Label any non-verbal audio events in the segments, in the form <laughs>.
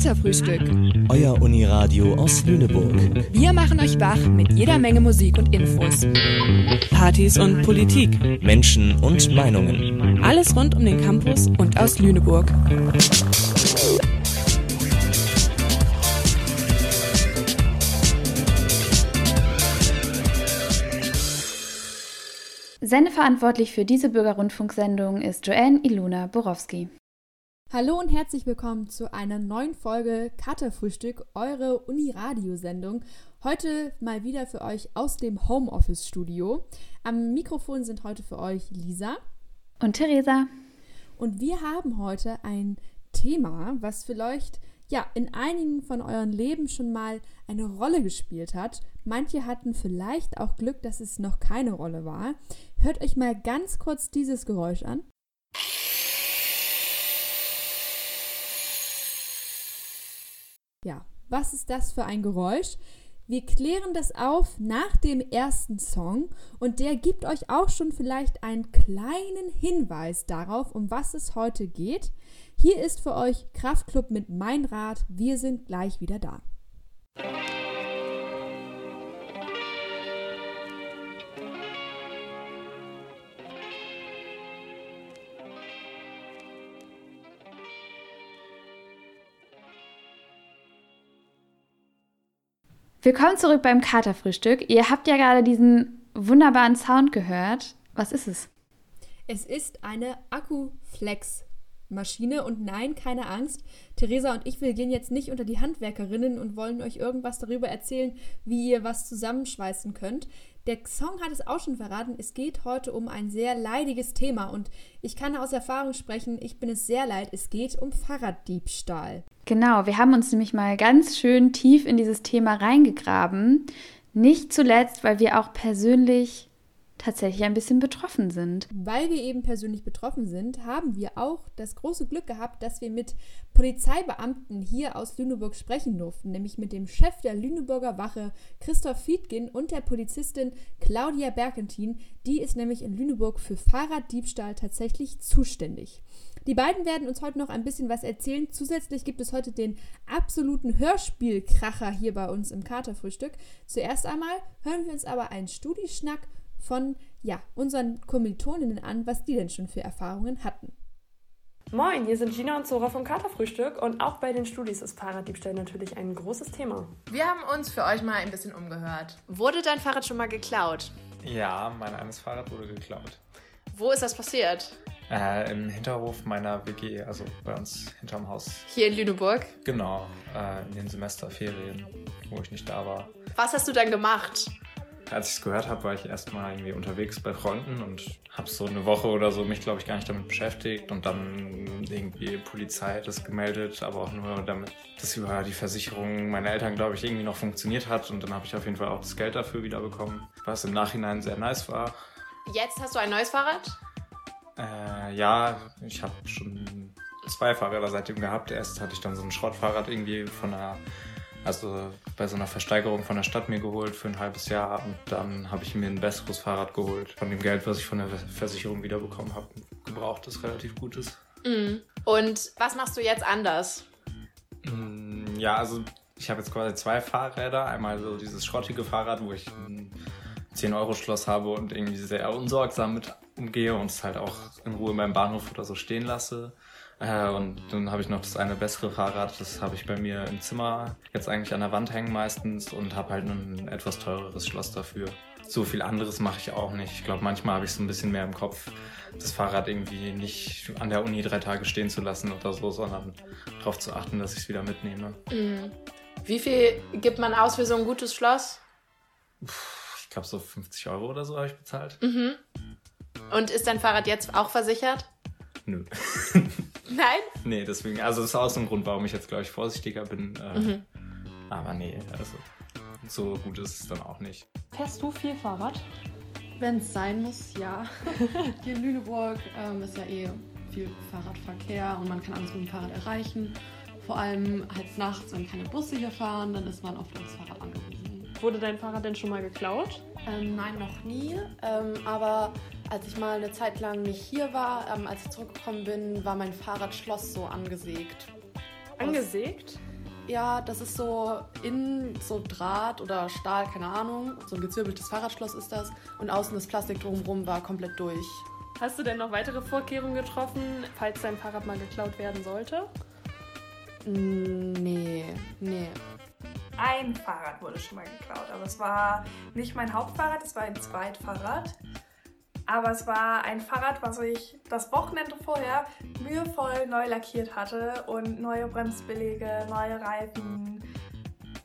Katerfrühstück. Euer Uniradio aus Lüneburg. Wir machen euch wach mit jeder Menge Musik und Infos. Partys und Politik. Menschen und Meinungen. Alles rund um den Campus und aus Lüneburg. Sendeverantwortlich für diese Bürgerrundfunksendung ist Joanne Iluna Borowski. Hallo und herzlich willkommen zu einer neuen Folge Katerfrühstück, eure Uni-Radio-Sendung. Heute mal wieder für euch aus dem Homeoffice-Studio. Am Mikrofon sind heute für euch Lisa und Theresa. Und wir haben heute ein Thema, was vielleicht ja in einigen von euren Leben schon mal eine Rolle gespielt hat. Manche hatten vielleicht auch Glück, dass es noch keine Rolle war. Hört euch mal ganz kurz dieses Geräusch an. Ja, was ist das für ein Geräusch? Wir klären das auf nach dem ersten Song und der gibt euch auch schon vielleicht einen kleinen Hinweis darauf, um was es heute geht. Hier ist für euch Kraftclub mit Mein Rat. Wir sind gleich wieder da. Willkommen zurück beim Katerfrühstück. Ihr habt ja gerade diesen wunderbaren Sound gehört. Was ist es? Es ist eine Akkuflex Maschine. Und nein, keine Angst, Theresa und ich, wir gehen jetzt nicht unter die Handwerkerinnen und wollen euch irgendwas darüber erzählen, wie ihr was zusammenschweißen könnt. Der Song hat es auch schon verraten, es geht heute um ein sehr leidiges Thema und ich kann aus Erfahrung sprechen, ich bin es sehr leid, es geht um Fahrraddiebstahl. Genau, wir haben uns nämlich mal ganz schön tief in dieses Thema reingegraben. Nicht zuletzt, weil wir auch persönlich tatsächlich ein bisschen betroffen sind. Weil wir eben persönlich betroffen sind, haben wir auch das große Glück gehabt, dass wir mit Polizeibeamten hier aus Lüneburg sprechen durften, nämlich mit dem Chef der Lüneburger Wache, Christoph Fiedgen, und der Polizistin Claudia Berkentin. Die ist nämlich in Lüneburg für Fahrraddiebstahl tatsächlich zuständig. Die beiden werden uns heute noch ein bisschen was erzählen. Zusätzlich gibt es heute den absoluten Hörspielkracher hier bei uns im Katerfrühstück. Zuerst einmal hören wir uns aber einen Studieschnack von ja, unseren Kommilitoninnen an, was die denn schon für Erfahrungen hatten. Moin, hier sind Gina und Zora vom Katerfrühstück und auch bei den Studis ist Fahrraddiebstahl natürlich ein großes Thema. Wir haben uns für euch mal ein bisschen umgehört. Wurde dein Fahrrad schon mal geklaut? Ja, mein eines Fahrrad wurde geklaut. Wo ist das passiert? Äh, Im Hinterhof meiner WG, also bei uns hinterm Haus. Hier in Lüneburg? Genau, äh, in den Semesterferien, wo ich nicht da war. Was hast du dann gemacht? Als ich es gehört habe, war ich erstmal irgendwie unterwegs bei Freunden und habe so eine Woche oder so mich, glaube ich, gar nicht damit beschäftigt und dann irgendwie Polizei hat das gemeldet, aber auch nur damit das über die Versicherung meiner Eltern, glaube ich, irgendwie noch funktioniert hat und dann habe ich auf jeden Fall auch das Geld dafür wieder bekommen, was im Nachhinein sehr nice war. Jetzt hast du ein neues Fahrrad? Äh, ja, ich habe schon zwei Fahrräder seitdem gehabt. Erst hatte ich dann so ein Schrottfahrrad irgendwie von einer also bei so einer Versteigerung von der Stadt mir geholt für ein halbes Jahr und dann habe ich mir ein besseres Fahrrad geholt. Von dem Geld, was ich von der Versicherung wiederbekommen habe, gebraucht ist relativ gutes. Mm. Und was machst du jetzt anders? Mm, ja, also ich habe jetzt quasi zwei Fahrräder. Einmal so dieses schrottige Fahrrad, wo ich ein 10-Euro-Schloss habe und irgendwie sehr unsorgsam mit umgehe und es halt auch in Ruhe beim Bahnhof oder so stehen lasse. Äh, und dann habe ich noch das eine bessere Fahrrad, das habe ich bei mir im Zimmer jetzt eigentlich an der Wand hängen meistens und habe halt ein etwas teureres Schloss dafür. So viel anderes mache ich auch nicht. Ich glaube, manchmal habe ich so ein bisschen mehr im Kopf, das Fahrrad irgendwie nicht an der Uni drei Tage stehen zu lassen oder so, sondern darauf zu achten, dass ich es wieder mitnehme. Mhm. Wie viel gibt man aus für so ein gutes Schloss? Ich glaube, so 50 Euro oder so habe ich bezahlt. Mhm. Und ist dein Fahrrad jetzt auch versichert? Nö. <laughs> Nein? Nee, deswegen, also das ist auch so ein Grund, warum ich jetzt, glaube ich, vorsichtiger bin. Äh, mhm. Aber nee, also so gut ist es dann auch nicht. Fährst du viel Fahrrad? Wenn es sein muss, ja. <laughs> Hier in Lüneburg ähm, ist ja eh viel Fahrradverkehr und man kann alles mit dem Fahrrad erreichen. Vor allem halt nachts, wenn keine Busse hier fahren, dann ist man auf das Fahrrad angewiesen. Wurde dein Fahrrad denn schon mal geklaut? Ähm, nein, noch nie. Ähm, aber als ich mal eine Zeit lang nicht hier war, ähm, als ich zurückgekommen bin, war mein Fahrradschloss so angesägt. Angesägt? Ja, das ist so in so Draht oder Stahl, keine Ahnung. So ein gezwirbeltes Fahrradschloss ist das. Und außen das Plastik drumherum war komplett durch. Hast du denn noch weitere Vorkehrungen getroffen, falls dein Fahrrad mal geklaut werden sollte? Nee, nee. Ein Fahrrad wurde schon mal geklaut, aber es war nicht mein Hauptfahrrad, es war ein Zweitfahrrad. Aber es war ein Fahrrad, was ich das Wochenende vorher mühevoll neu lackiert hatte und neue Bremsbeläge, neue Reifen.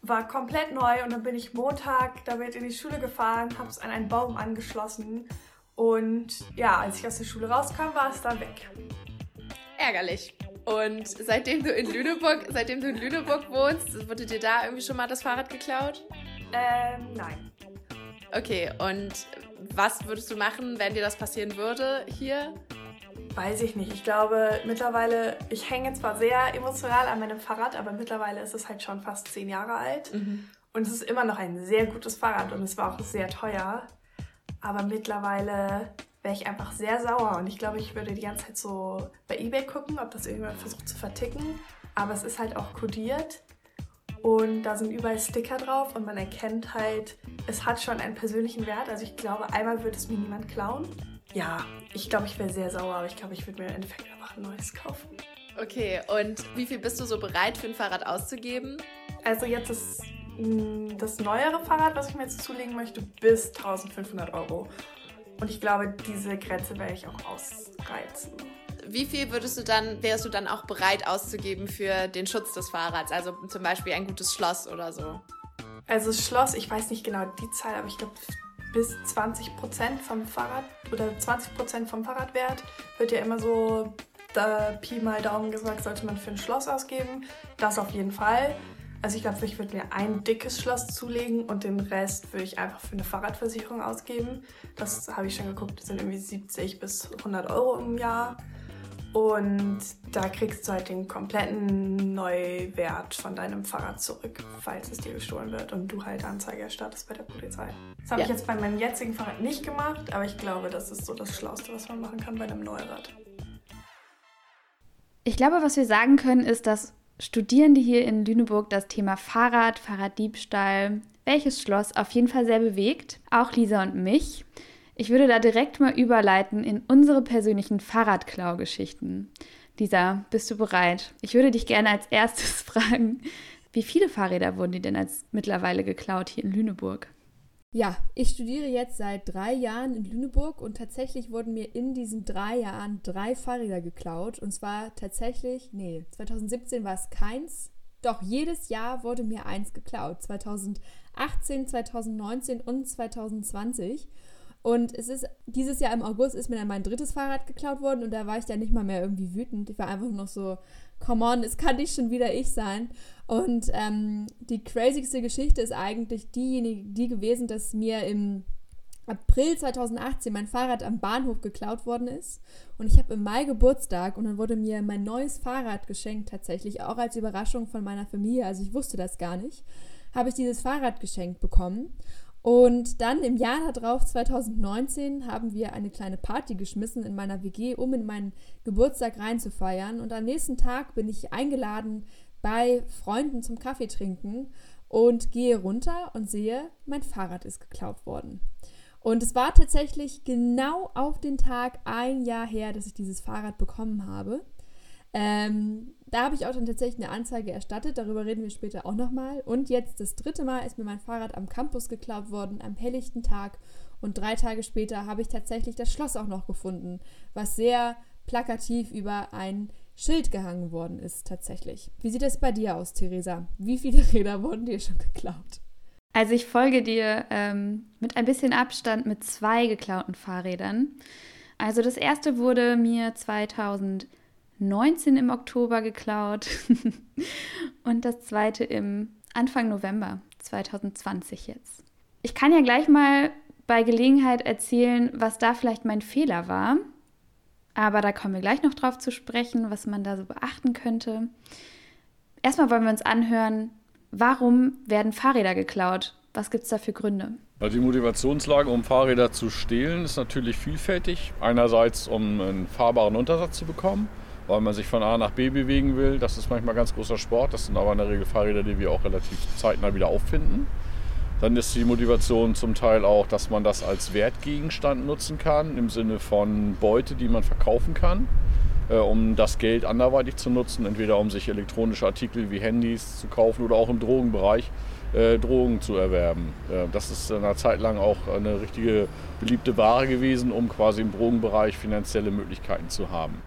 War komplett neu und dann bin ich Montag damit in die Schule gefahren, habe es an einen Baum angeschlossen und ja, als ich aus der Schule rauskam, war es dann weg. Ärgerlich. Und seitdem du in Lüneburg, seitdem du in Lüneburg wohnst, wurde dir da irgendwie schon mal das Fahrrad geklaut? Ähm, nein. Okay, und was würdest du machen, wenn dir das passieren würde hier? Weiß ich nicht. Ich glaube, mittlerweile, ich hänge zwar sehr emotional an meinem Fahrrad, aber mittlerweile ist es halt schon fast zehn Jahre alt. Mhm. Und es ist immer noch ein sehr gutes Fahrrad und es war auch sehr teuer. Aber mittlerweile wäre ich einfach sehr sauer und ich glaube, ich würde die ganze Zeit so bei eBay gucken, ob das irgendjemand versucht zu verticken. Aber es ist halt auch kodiert und da sind überall Sticker drauf und man erkennt halt, es hat schon einen persönlichen Wert. Also ich glaube, einmal würde es mir niemand klauen. Ja, ich glaube, ich wäre sehr sauer, aber ich glaube, ich würde mir im Endeffekt einfach ein neues kaufen. Okay, und wie viel bist du so bereit für ein Fahrrad auszugeben? Also jetzt ist mh, das neuere Fahrrad, was ich mir jetzt zulegen möchte, bis 1500 Euro. Und ich glaube, diese Grenze werde ich auch ausreizen. Wie viel würdest du dann, wärst du dann auch bereit auszugeben für den Schutz des Fahrrads? Also zum Beispiel ein gutes Schloss oder so? Also Schloss, ich weiß nicht genau die Zahl, aber ich glaube bis 20% vom Fahrrad oder 20% vom Fahrradwert wird ja immer so da Pi mal Daumen gesagt, sollte man für ein Schloss ausgeben. Das auf jeden Fall. Also ich glaube, ich würde mir ein dickes Schloss zulegen und den Rest würde ich einfach für eine Fahrradversicherung ausgeben. Das habe ich schon geguckt, das sind irgendwie 70 bis 100 Euro im Jahr. Und da kriegst du halt den kompletten Neuwert von deinem Fahrrad zurück, falls es dir gestohlen wird und du halt Anzeige erstattest bei der Polizei. Das habe Ja. ich jetzt bei meinem jetzigen Fahrrad nicht gemacht, aber ich glaube, das ist so das Schlauste, was man machen kann bei einem Neurad. Ich glaube, was wir sagen können, ist, dass Studierende hier in Lüneburg das Thema Fahrrad, Fahrraddiebstahl, welches Schloss auf jeden Fall sehr bewegt. Auch Lisa und mich. Ich würde da direkt mal überleiten in unsere persönlichen Fahrradklau-Geschichten. Lisa, bist du bereit? Ich würde dich gerne als erstes <laughs> fragen, wie viele Fahrräder wurden dir denn als mittlerweile geklaut hier in Lüneburg? Ja, ich studiere jetzt seit drei Jahren in Lüneburg und tatsächlich wurden mir in diesen drei Jahren drei Fahrräder geklaut. Und zwar tatsächlich, nee, 2017 war es keins. Doch jedes Jahr wurde mir eins geklaut. 2018, 2019 und 2020. Und es ist, dieses Jahr im August ist mir dann mein drittes Fahrrad geklaut worden und da war ich dann nicht mal mehr irgendwie wütend. Ich war einfach nur noch so, come on, es kann nicht schon wieder ich sein. Und ähm, die crazigste Geschichte ist eigentlich diejenige, die gewesen, dass mir im April 2018 mein Fahrrad am Bahnhof geklaut worden ist. Und ich habe im Mai Geburtstag und dann wurde mir mein neues Fahrrad geschenkt, tatsächlich auch als Überraschung von meiner Familie. Also ich wusste das gar nicht. Habe ich dieses Fahrrad geschenkt bekommen. Und dann im Jahr darauf, 2019, haben wir eine kleine Party geschmissen in meiner WG, um in meinen Geburtstag reinzufeiern. Und am nächsten Tag bin ich eingeladen bei Freunden zum Kaffee trinken und gehe runter und sehe, mein Fahrrad ist geklaut worden. Und es war tatsächlich genau auf den Tag ein Jahr her, dass ich dieses Fahrrad bekommen habe. Ähm, da habe ich auch dann tatsächlich eine Anzeige erstattet, darüber reden wir später auch nochmal. Und jetzt das dritte Mal ist mir mein Fahrrad am Campus geklaut worden, am helllichten Tag. Und drei Tage später habe ich tatsächlich das Schloss auch noch gefunden, was sehr plakativ über ein Schild gehangen worden ist tatsächlich. Wie sieht es bei dir aus, Theresa? Wie viele <laughs> Räder wurden dir schon geklaut? Also ich folge dir ähm, mit ein bisschen Abstand mit zwei geklauten Fahrrädern. Also das erste wurde mir 2019 im Oktober geklaut <laughs> und das zweite im Anfang November 2020 jetzt. Ich kann ja gleich mal bei Gelegenheit erzählen, was da vielleicht mein Fehler war. Aber da kommen wir gleich noch drauf zu sprechen, was man da so beachten könnte. Erstmal wollen wir uns anhören, warum werden Fahrräder geklaut? Was gibt es da für Gründe? Also die Motivationslage, um Fahrräder zu stehlen, ist natürlich vielfältig. Einerseits, um einen fahrbaren Untersatz zu bekommen. Weil man sich von A nach B bewegen will. Das ist manchmal ganz großer Sport. Das sind aber in der Regel Fahrräder, die wir auch relativ zeitnah wieder auffinden. Dann ist die Motivation zum Teil auch, dass man das als Wertgegenstand nutzen kann, im Sinne von Beute, die man verkaufen kann, äh, um das Geld anderweitig zu nutzen, entweder um sich elektronische Artikel wie Handys zu kaufen oder auch im Drogenbereich äh, Drogen zu erwerben. Äh, das ist in einer Zeit lang auch eine richtige beliebte Ware gewesen, um quasi im Drogenbereich finanzielle Möglichkeiten zu haben.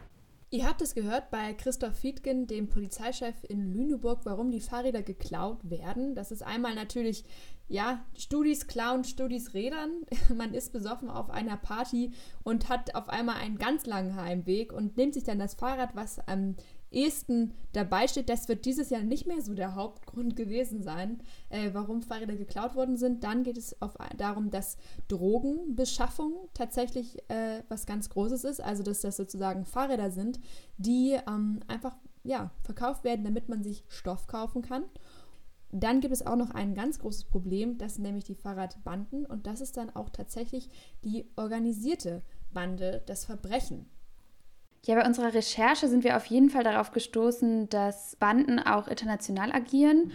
Ihr habt es gehört bei Christoph Fiedgen, dem Polizeichef in Lüneburg, warum die Fahrräder geklaut werden. Das ist einmal natürlich, ja, Studis klauen Studis Rädern. <laughs> Man ist besoffen auf einer Party und hat auf einmal einen ganz langen Heimweg und nimmt sich dann das Fahrrad, was am ehesten dabei steht. Das wird dieses Jahr nicht mehr so der Hauptgrund gewesen sein, äh, warum Fahrräder geklaut worden sind. Dann geht es auf, darum, dass Drogenbeschaffung tatsächlich äh, was ganz Großes ist. Also, dass das sozusagen Fahrräder sind, die ähm, einfach ja, verkauft werden, damit man sich Stoff kaufen kann. Dann gibt es auch noch ein ganz großes Problem, das sind nämlich die Fahrradbanden und das ist dann auch tatsächlich die organisierte Bande, das Verbrechen. Ja, bei unserer Recherche sind wir auf jeden Fall darauf gestoßen, dass Banden auch international agieren,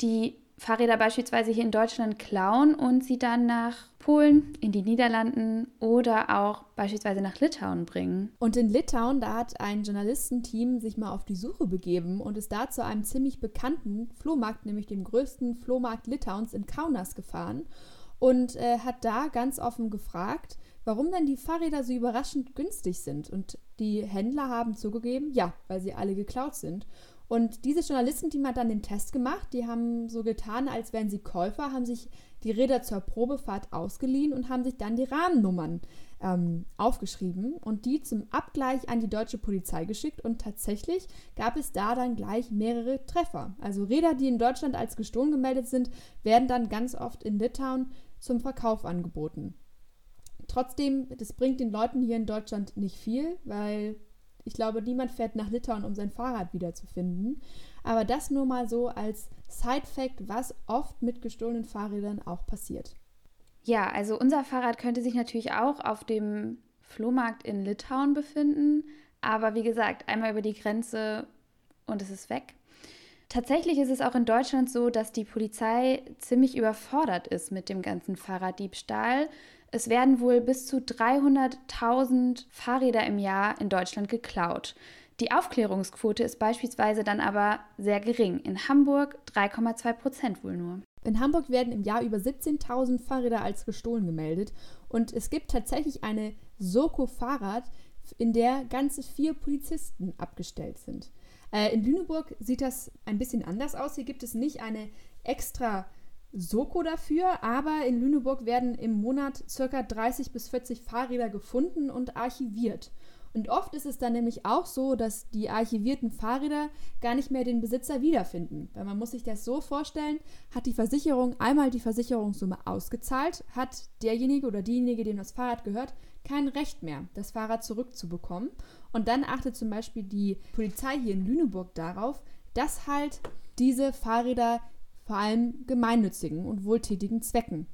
die Fahrräder beispielsweise hier in Deutschland klauen und sie dann nach Polen, in die Niederlanden oder auch beispielsweise nach Litauen bringen. Und in Litauen, da hat ein Journalistenteam sich mal auf die Suche begeben und ist da zu einem ziemlich bekannten Flohmarkt, nämlich dem größten Flohmarkt Litauens in Kaunas gefahren und äh, hat da ganz offen gefragt, warum denn die Fahrräder so überraschend günstig sind. Und die Händler haben zugegeben, ja, weil sie alle geklaut sind. Und diese Journalistenteam hat dann den Test gemacht. Die haben so getan, als wären sie Käufer, haben sich die Räder zur Probefahrt ausgeliehen und haben sich dann die Rahmennummern ähm, aufgeschrieben und die zum Abgleich an die deutsche Polizei geschickt. Und tatsächlich gab es da dann gleich mehrere Treffer. Also Räder, die in Deutschland als gestohlen gemeldet sind, werden dann ganz oft in Litauen zum Verkauf angeboten. Trotzdem, das bringt den Leuten hier in Deutschland nicht viel, weil ich glaube, niemand fährt nach Litauen, um sein Fahrrad wiederzufinden. Aber das nur mal so als Side-Fact, was oft mit gestohlenen Fahrrädern auch passiert. Ja, also unser Fahrrad könnte sich natürlich auch auf dem Flohmarkt in Litauen befinden. Aber wie gesagt, einmal über die Grenze und es ist weg. Tatsächlich ist es auch in Deutschland so, dass die Polizei ziemlich überfordert ist mit dem ganzen Fahrraddiebstahl. Es werden wohl bis zu 300.000 Fahrräder im Jahr in Deutschland geklaut. Die Aufklärungsquote ist beispielsweise dann aber sehr gering. In Hamburg 3,2 Prozent wohl nur. In Hamburg werden im Jahr über 17.000 Fahrräder als gestohlen gemeldet. Und es gibt tatsächlich eine Soko-Fahrrad, in der ganze vier Polizisten abgestellt sind. Äh, in Lüneburg sieht das ein bisschen anders aus. Hier gibt es nicht eine extra Soko dafür, aber in Lüneburg werden im Monat ca. 30 bis 40 Fahrräder gefunden und archiviert. Und oft ist es dann nämlich auch so, dass die archivierten Fahrräder gar nicht mehr den Besitzer wiederfinden. Weil man muss sich das so vorstellen, hat die Versicherung einmal die Versicherungssumme ausgezahlt, hat derjenige oder diejenige, dem das Fahrrad gehört, kein Recht mehr, das Fahrrad zurückzubekommen. Und dann achtet zum Beispiel die Polizei hier in Lüneburg darauf, dass halt diese Fahrräder vor allem gemeinnützigen und wohltätigen Zwecken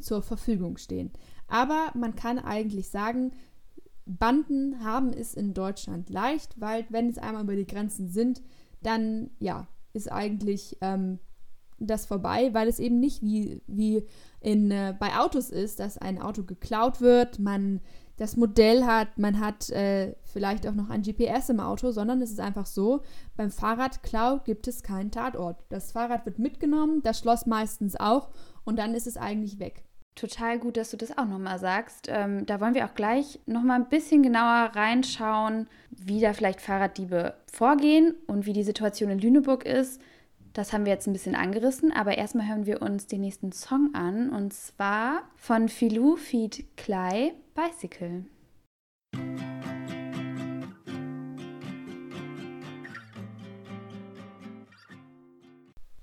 zur Verfügung stehen. Aber man kann eigentlich sagen, Banden haben es in Deutschland leicht, weil wenn es einmal über die Grenzen sind, dann ja, ist eigentlich ähm, das vorbei, weil es eben nicht wie, wie in, äh, bei Autos ist, dass ein Auto geklaut wird, man das Modell hat, man hat äh, vielleicht auch noch ein GPS im Auto, sondern es ist einfach so, beim Fahrradklau gibt es keinen Tatort. Das Fahrrad wird mitgenommen, das Schloss meistens auch und dann ist es eigentlich weg. Total gut, dass du das auch nochmal sagst. Ähm, da wollen wir auch gleich nochmal ein bisschen genauer reinschauen, wie da vielleicht Fahrraddiebe vorgehen und wie die Situation in Lüneburg ist. Das haben wir jetzt ein bisschen angerissen, aber erstmal hören wir uns den nächsten Song an und zwar von Filou Feed Klei Bicycle.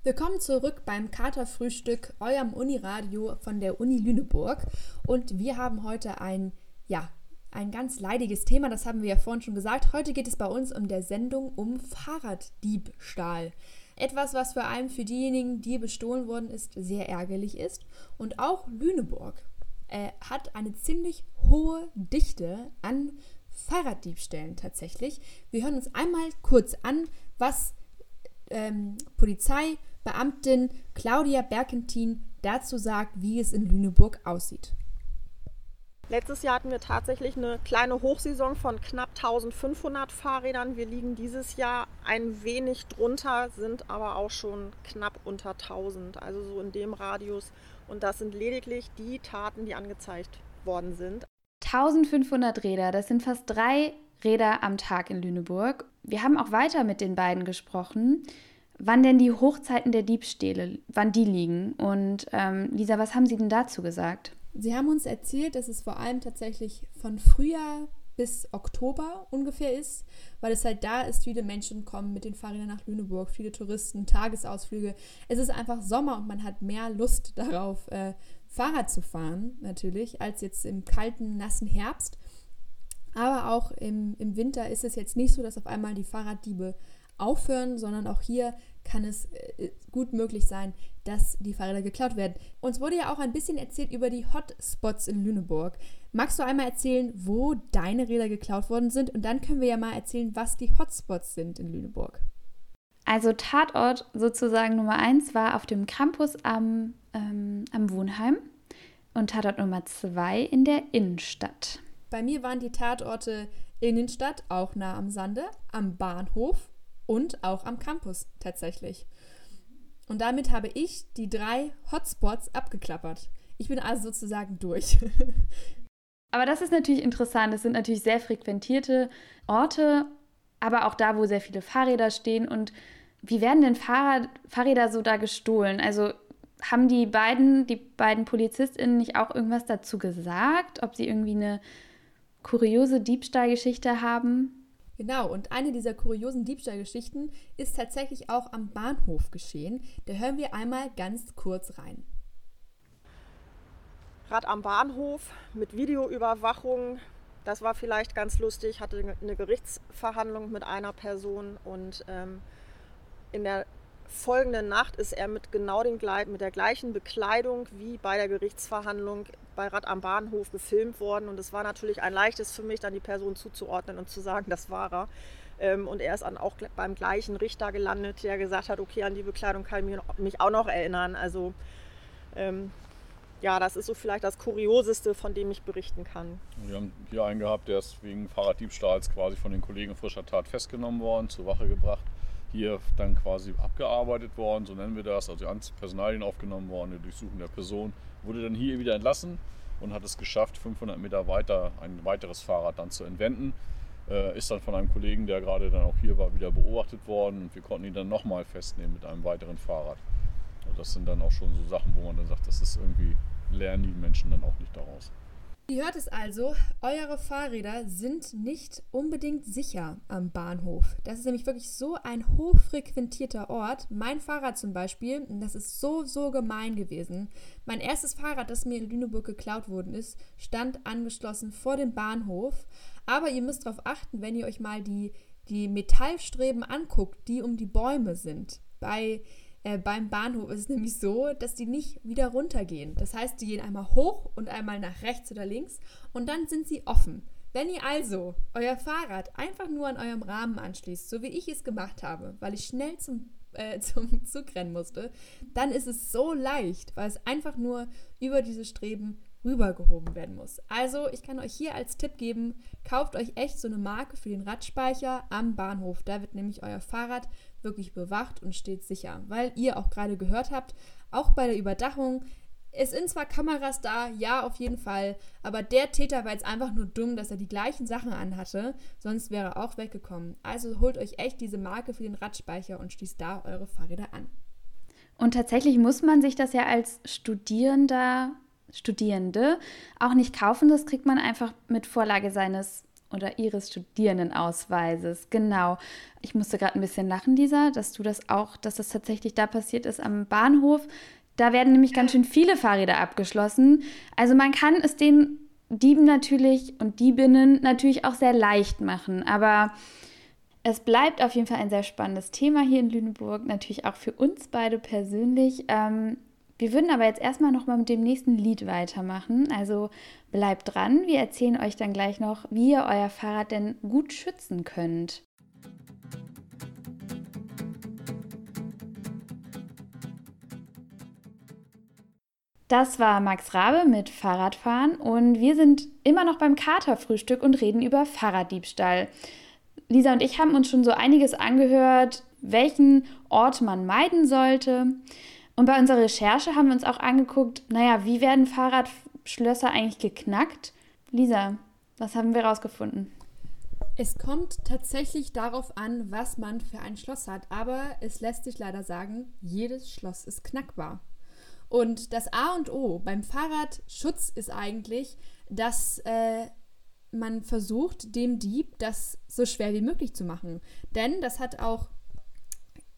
Willkommen zurück beim Katerfrühstück, eurem Uniradio von der Uni Lüneburg. Und wir haben heute ein, ja, ein ganz leidiges Thema, das haben wir ja vorhin schon gesagt. Heute geht es bei uns um der Sendung um Fahrraddiebstahl. Etwas, was vor allem für diejenigen, die bestohlen worden ist, sehr ärgerlich ist. Und auch Lüneburg äh, hat eine ziemlich hohe Dichte an Fahrraddiebstählen tatsächlich. Wir hören uns einmal kurz an, was ähm, Polizeibeamtin Claudia Berkentin dazu sagt, wie es in Lüneburg aussieht. Letztes Jahr hatten wir tatsächlich eine kleine Hochsaison von knapp 1500 Fahrrädern. Wir liegen dieses Jahr ein wenig drunter, sind aber auch schon knapp unter 1000, also so in dem Radius. Und das sind lediglich die Taten, die angezeigt worden sind. 1500 Räder, das sind fast drei Räder am Tag in Lüneburg. Wir haben auch weiter mit den beiden gesprochen, wann denn die Hochzeiten der Diebstähle, wann die liegen. Und ähm, Lisa, was haben Sie denn dazu gesagt? Sie haben uns erzählt, dass es vor allem tatsächlich von Frühjahr bis Oktober ungefähr ist, weil es halt da ist, viele Menschen kommen mit den Fahrrädern nach Lüneburg, viele Touristen, Tagesausflüge. Es ist einfach Sommer und man hat mehr Lust <laughs> darauf, äh, Fahrrad zu fahren, natürlich, als jetzt im kalten, nassen Herbst. Aber auch im, im Winter ist es jetzt nicht so, dass auf einmal die Fahrraddiebe aufhören, sondern auch hier kann es äh, gut möglich sein, dass die Fahrräder geklaut werden. Uns wurde ja auch ein bisschen erzählt über die Hotspots in Lüneburg. Magst du einmal erzählen, wo deine Räder geklaut worden sind? Und dann können wir ja mal erzählen, was die Hotspots sind in Lüneburg. Also Tatort sozusagen Nummer eins war auf dem Campus am, ähm, am Wohnheim und Tatort Nummer zwei in der Innenstadt. Bei mir waren die Tatorte Innenstadt, auch nah am Sande, am Bahnhof und auch am Campus tatsächlich. Und damit habe ich die drei Hotspots abgeklappert. Ich bin also sozusagen durch. <laughs> aber das ist natürlich interessant. Das sind natürlich sehr frequentierte Orte, aber auch da, wo sehr viele Fahrräder stehen. Und wie werden denn Fahrrad, Fahrräder so da gestohlen? Also haben die beiden, die beiden PolizistInnen nicht auch irgendwas dazu gesagt? Ob sie irgendwie eine kuriose Diebstahlgeschichte haben? Genau, und eine dieser kuriosen Diebstahlgeschichten ist tatsächlich auch am Bahnhof geschehen. Da hören wir einmal ganz kurz rein. Rad am Bahnhof mit Videoüberwachung. Das war vielleicht ganz lustig. Hatte eine Gerichtsverhandlung mit einer Person und ähm, in der folgenden Nacht ist er mit genau dem, mit der gleichen Bekleidung wie bei der Gerichtsverhandlung bei Rad am Bahnhof gefilmt worden. Und es war natürlich ein leichtes für mich, dann die Person zuzuordnen und zu sagen, das war er. Ähm, und er ist dann auch beim gleichen Richter gelandet, der gesagt hat, okay, an die Bekleidung kann ich mich auch noch erinnern. Also ähm, ja, das ist so vielleicht das Kurioseste, von dem ich berichten kann. Wir haben hier einen gehabt, der ist wegen Fahrraddiebstahls quasi von den Kollegen frischer Tat festgenommen worden, zur Wache gebracht hier dann quasi abgearbeitet worden, so nennen wir das, also die Personalien aufgenommen worden, die Durchsuchung der Person, wurde dann hier wieder entlassen und hat es geschafft, 500 Meter weiter ein weiteres Fahrrad dann zu entwenden. Äh, ist dann von einem Kollegen, der gerade dann auch hier war, wieder beobachtet worden und wir konnten ihn dann nochmal festnehmen mit einem weiteren Fahrrad. Und das sind dann auch schon so Sachen, wo man dann sagt, das ist irgendwie, lernen die Menschen dann auch nicht daraus. Ihr hört es also, eure Fahrräder sind nicht unbedingt sicher am Bahnhof. Das ist nämlich wirklich so ein hochfrequentierter Ort. Mein Fahrrad zum Beispiel, das ist so, so gemein gewesen. Mein erstes Fahrrad, das mir in Lüneburg geklaut worden ist, stand angeschlossen vor dem Bahnhof. Aber ihr müsst darauf achten, wenn ihr euch mal die, die Metallstreben anguckt, die um die Bäume sind. Bei äh, beim Bahnhof ist es nämlich so, dass die nicht wieder runtergehen. Das heißt, die gehen einmal hoch und einmal nach rechts oder links und dann sind sie offen. Wenn ihr also euer Fahrrad einfach nur an eurem Rahmen anschließt, so wie ich es gemacht habe, weil ich schnell zum, äh, <laughs> zum Zug rennen musste, dann ist es so leicht, weil es einfach nur über diese Streben rübergehoben werden muss. Also, ich kann euch hier als Tipp geben, kauft euch echt so eine Marke für den Radspeicher am Bahnhof. Da wird nämlich euer Fahrrad wirklich bewacht und steht sicher. Weil ihr auch gerade gehört habt, auch bei der Überdachung, es sind zwar Kameras da, ja, auf jeden Fall, aber der Täter war jetzt einfach nur dumm, dass er die gleichen Sachen anhatte, sonst wäre er auch weggekommen. Also holt euch echt diese Marke für den Radspeicher und schließt da eure Fahrräder an. Und tatsächlich muss man sich das ja als Studierender Studierende auch nicht kaufen. Das kriegt man einfach mit Vorlage seines oder ihres Studierendenausweises. Genau. Ich musste gerade ein bisschen lachen, Lisa, dass du das auch, dass das tatsächlich da passiert ist am Bahnhof. Da werden nämlich ganz schön viele Fahrräder abgeschlossen. Also man kann es den Dieben natürlich und Diebinnen natürlich auch sehr leicht machen. Aber es bleibt auf jeden Fall ein sehr spannendes Thema hier in Lüneburg, natürlich auch für uns beide persönlich. Ähm, Wir würden aber jetzt erstmal noch mal mit dem nächsten Lied weitermachen. Also bleibt dran. Wir erzählen euch dann gleich noch, wie ihr euer Fahrrad denn gut schützen könnt. Das war Max Rabe mit Fahrradfahren und wir sind immer noch beim Katerfrühstück und reden über Fahrraddiebstahl. Lisa und ich haben uns schon so einiges angehört, welchen Ort man meiden sollte. Und bei unserer Recherche haben wir uns auch angeguckt, naja, wie werden Fahrradschlösser eigentlich geknackt? Lisa, was haben wir rausgefunden? Es kommt tatsächlich darauf an, was man für ein Schloss hat, aber es lässt sich leider sagen, jedes Schloss ist knackbar. Und das A und O beim Fahrradschutz ist eigentlich, dass äh, man versucht, dem Dieb das so schwer wie möglich zu machen. Denn das hat auch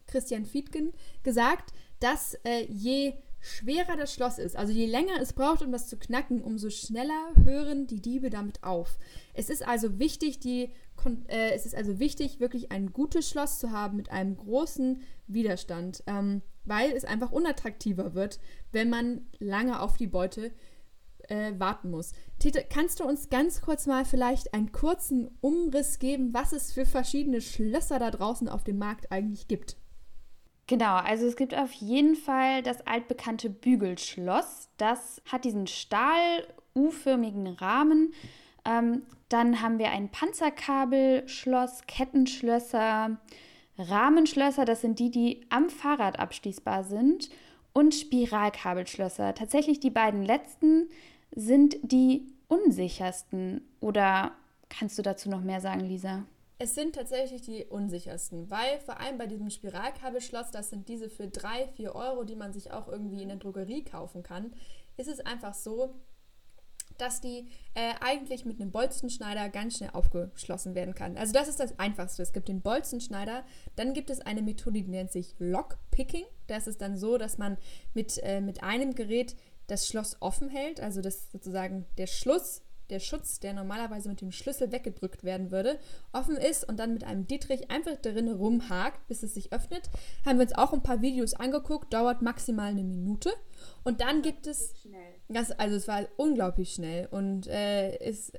Christian Fiedgen gesagt, dass äh, je schwerer das Schloss ist, also je länger es braucht, um das zu knacken, umso schneller hören die Diebe damit auf. Es ist also wichtig, die, äh, es ist also wichtig, wirklich ein gutes Schloss zu haben mit einem großen Widerstand, ähm, weil es einfach unattraktiver wird, wenn man lange auf die Beute äh, warten muss. Tete, kannst du uns ganz kurz mal vielleicht einen kurzen Umriss geben, was es für verschiedene Schlösser da draußen auf dem Markt eigentlich gibt? Genau, also es gibt auf jeden Fall das altbekannte Bügelschloss. Das hat diesen Stahl-U-förmigen Rahmen. Ähm, dann haben wir ein Panzerkabelschloss, Kettenschlösser, Rahmenschlösser, das sind die, die am Fahrrad abschließbar sind, und Spiralkabelschlösser. Tatsächlich die beiden letzten sind die unsichersten. Oder kannst du dazu noch mehr sagen, Lisa? Es sind tatsächlich die unsichersten, weil vor allem bei diesem Spiralkabelschloss, das sind diese für 3, 4 Euro, die man sich auch irgendwie in der Drogerie kaufen kann, ist es einfach so, dass die äh, eigentlich mit einem Bolzenschneider ganz schnell aufgeschlossen werden kann. Also das ist das Einfachste. Es gibt den Bolzenschneider, dann gibt es eine Methode, die nennt sich Lockpicking. Das ist dann so, dass man mit, äh, mit einem Gerät das Schloss offen hält, also dass sozusagen der Schluss der Schutz, der normalerweise mit dem Schlüssel weggedrückt werden würde, offen ist und dann mit einem Dietrich einfach darin rumhakt, bis es sich öffnet. Haben wir uns auch ein paar Videos angeguckt, dauert maximal eine Minute. Und dann gibt es. Das, also es war unglaublich schnell und äh, ist,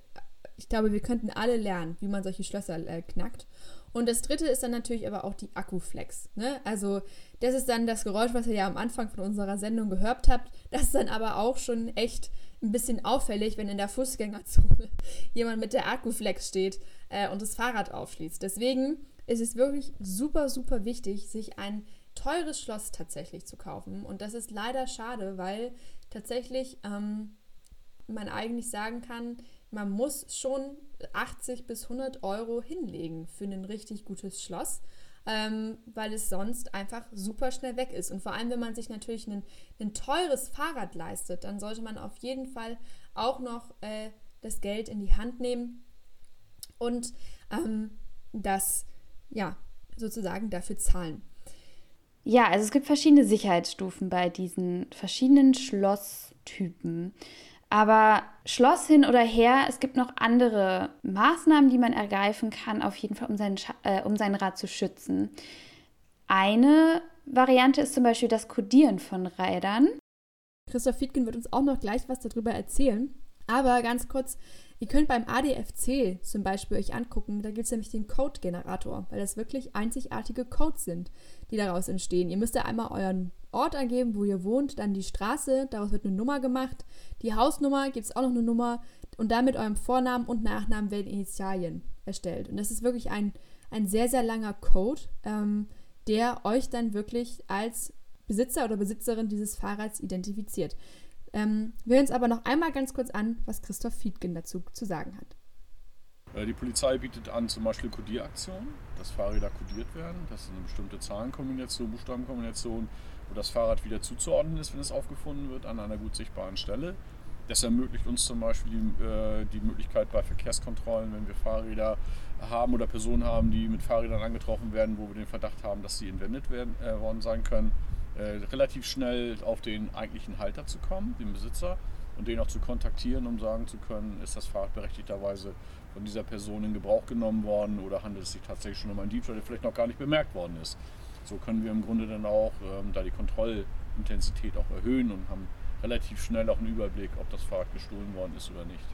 ich glaube, wir könnten alle lernen, wie man solche Schlösser äh, knackt. Und das dritte ist dann natürlich aber auch die Akkuflex. Ne? Also das ist dann das Geräusch, was ihr ja am Anfang von unserer Sendung gehört habt. Das ist dann aber auch schon echt ein bisschen auffällig, wenn in der Fußgängerzone <laughs> jemand mit der Akkuflex steht äh, und das Fahrrad aufschließt. Deswegen ist es wirklich super, super wichtig, sich ein teures Schloss tatsächlich zu kaufen. Und das ist leider schade, weil tatsächlich ähm, man eigentlich sagen kann, man muss schon 80 bis 100 Euro hinlegen für ein richtig gutes Schloss ähm, weil es sonst einfach super schnell weg ist. Und vor allem, wenn man sich natürlich ein, teures Fahrrad leistet, dann sollte man auf jeden Fall auch noch äh, das Geld in die Hand nehmen und ähm, das, ja, sozusagen dafür zahlen. Ja, also es gibt verschiedene Sicherheitsstufen bei diesen verschiedenen Schlosstypen. Aber Schloss hin oder her, es gibt noch andere Maßnahmen, die man ergreifen kann, auf jeden Fall, um sein, äh, um Rad zu schützen. Eine Variante ist zum Beispiel das Kodieren von Rädern. Christoph Fiedgen wird uns auch noch gleich was darüber erzählen. Aber ganz kurz, ihr könnt beim ADFC zum Beispiel euch angucken, da gibt es nämlich den Code-Generator, weil das wirklich einzigartige Codes sind, die daraus entstehen. Ihr müsst ja einmal euren Ort angeben, wo ihr wohnt, dann die Straße, daraus wird eine Nummer gemacht. Die Hausnummer gibt es auch noch eine Nummer und dann mit eurem Vornamen und Nachnamen werden Initialien erstellt. Und das ist wirklich ein, ein sehr, sehr langer Code, ähm, der euch dann wirklich als Besitzer oder Besitzerin dieses Fahrrads identifiziert. Ähm, wir hören uns aber noch einmal ganz kurz an, was Christoph Fiedgen dazu zu sagen hat. Äh, die Polizei bietet an zum Beispiel Kodieraktionen, dass Fahrräder kodiert werden. Das ist eine bestimmte Zahlenkombination, Buchstabenkombination wo das Fahrrad wieder zuzuordnen ist, wenn es aufgefunden wird, an einer gut sichtbaren Stelle. Das ermöglicht uns zum Beispiel die, äh, die, Möglichkeit bei Verkehrskontrollen, wenn wir Fahrräder haben oder Personen haben, die mit Fahrrädern angetroffen werden, wo wir den Verdacht haben, dass sie entwendet werden, äh, worden sein können, äh, relativ schnell auf den eigentlichen Halter zu kommen, den Besitzer, und den auch zu kontaktieren, um sagen zu können, ist das Fahrrad berechtigterweise von dieser Person in Gebrauch genommen worden oder handelt es sich tatsächlich schon um einen Diebstahl, der vielleicht noch gar nicht bemerkt worden ist. So können wir im Grunde dann auch, ähm, da die Kontrollwege Intensität auch erhöhen und haben relativ schnell auch einen Überblick, ob das Fahrrad gestohlen worden ist oder nicht.